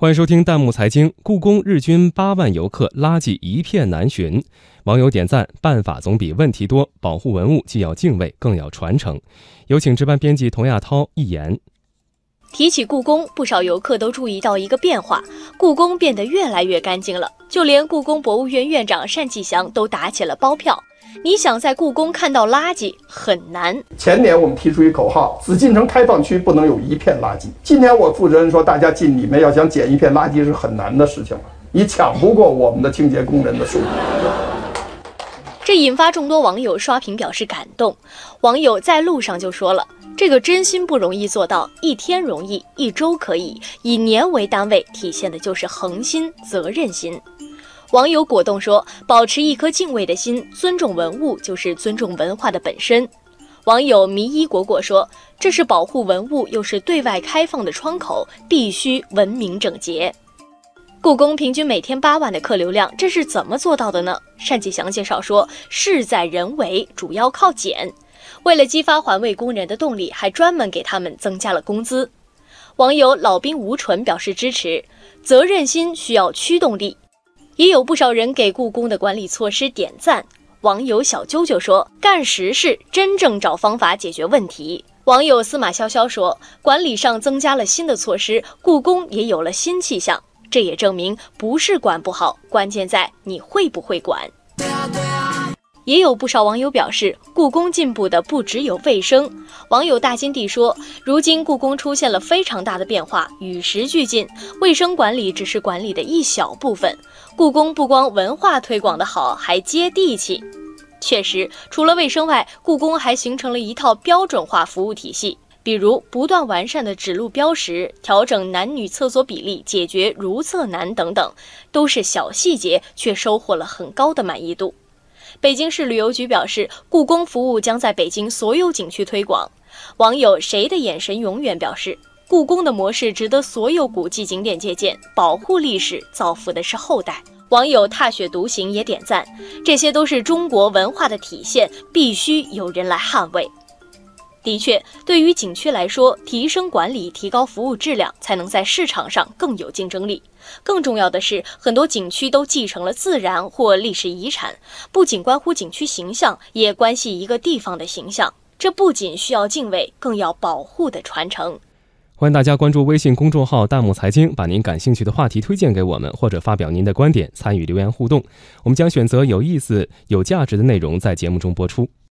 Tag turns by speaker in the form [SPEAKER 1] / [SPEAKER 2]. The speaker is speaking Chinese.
[SPEAKER 1] 欢迎收听弹幕财经。故宫日均八万游客，垃圾一片难寻。网友点赞：办法总比问题多。保护文物既要敬畏，更要传承。有请值班编辑童亚涛一言。
[SPEAKER 2] 提起故宫，不少游客都注意到一个变化：故宫变得越来越干净了。就连故宫博物院院长单霁翔都打起了包票。你想在故宫看到垃圾很难。
[SPEAKER 3] 前年我们提出一口号：紫禁城开放区不能有一片垃圾。今天我负责人说，大家进里面要想捡一片垃圾是很难的事情了，你抢不过我们的清洁工人的数。
[SPEAKER 2] 这引发众多网友刷屏表示感动。网友在路上就说了：“这个真心不容易做到，一天容易，一周可以，以年为单位，体现的就是恒心、责任心。”网友果冻说：“保持一颗敬畏的心，尊重文物就是尊重文化的本身。”网友迷一果果说：“这是保护文物，又是对外开放的窗口，必须文明整洁。”故宫平均每天八万的客流量，这是怎么做到的呢？单霁翔介绍说：“事在人为，主要靠捡。为了激发环卫工人的动力，还专门给他们增加了工资。”网友老兵吴纯表示支持：“责任心需要驱动力。”也有不少人给故宫的管理措施点赞。网友小啾啾说：“干实事，真正找方法解决问题。”网友司马潇潇说：“管理上增加了新的措施，故宫也有了新气象。这也证明不是管不好，关键在你会不会管。”也有不少网友表示，故宫进步的不只有卫生。网友大金地说，如今故宫出现了非常大的变化，与时俱进，卫生管理只是管理的一小部分。故宫不光文化推广的好，还接地气。确实，除了卫生外，故宫还形成了一套标准化服务体系，比如不断完善的指路标识、调整男女厕所比例、解决如厕难等等，都是小细节，却收获了很高的满意度。北京市旅游局表示，故宫服务将在北京所有景区推广。网友谁的眼神永远表示，故宫的模式值得所有古迹景点借鉴，保护历史，造福的是后代。网友踏雪独行也点赞，这些都是中国文化的体现，必须有人来捍卫。的确，对于景区来说，提升管理、提高服务质量，才能在市场上更有竞争力。更重要的是，很多景区都继承了自然或历史遗产，不仅关乎景区形象，也关系一个地方的形象。这不仅需要敬畏，更要保护的传承。
[SPEAKER 1] 欢迎大家关注微信公众号“弹幕财经”，把您感兴趣的话题推荐给我们，或者发表您的观点，参与留言互动。我们将选择有意思、有价值的内容在节目中播出。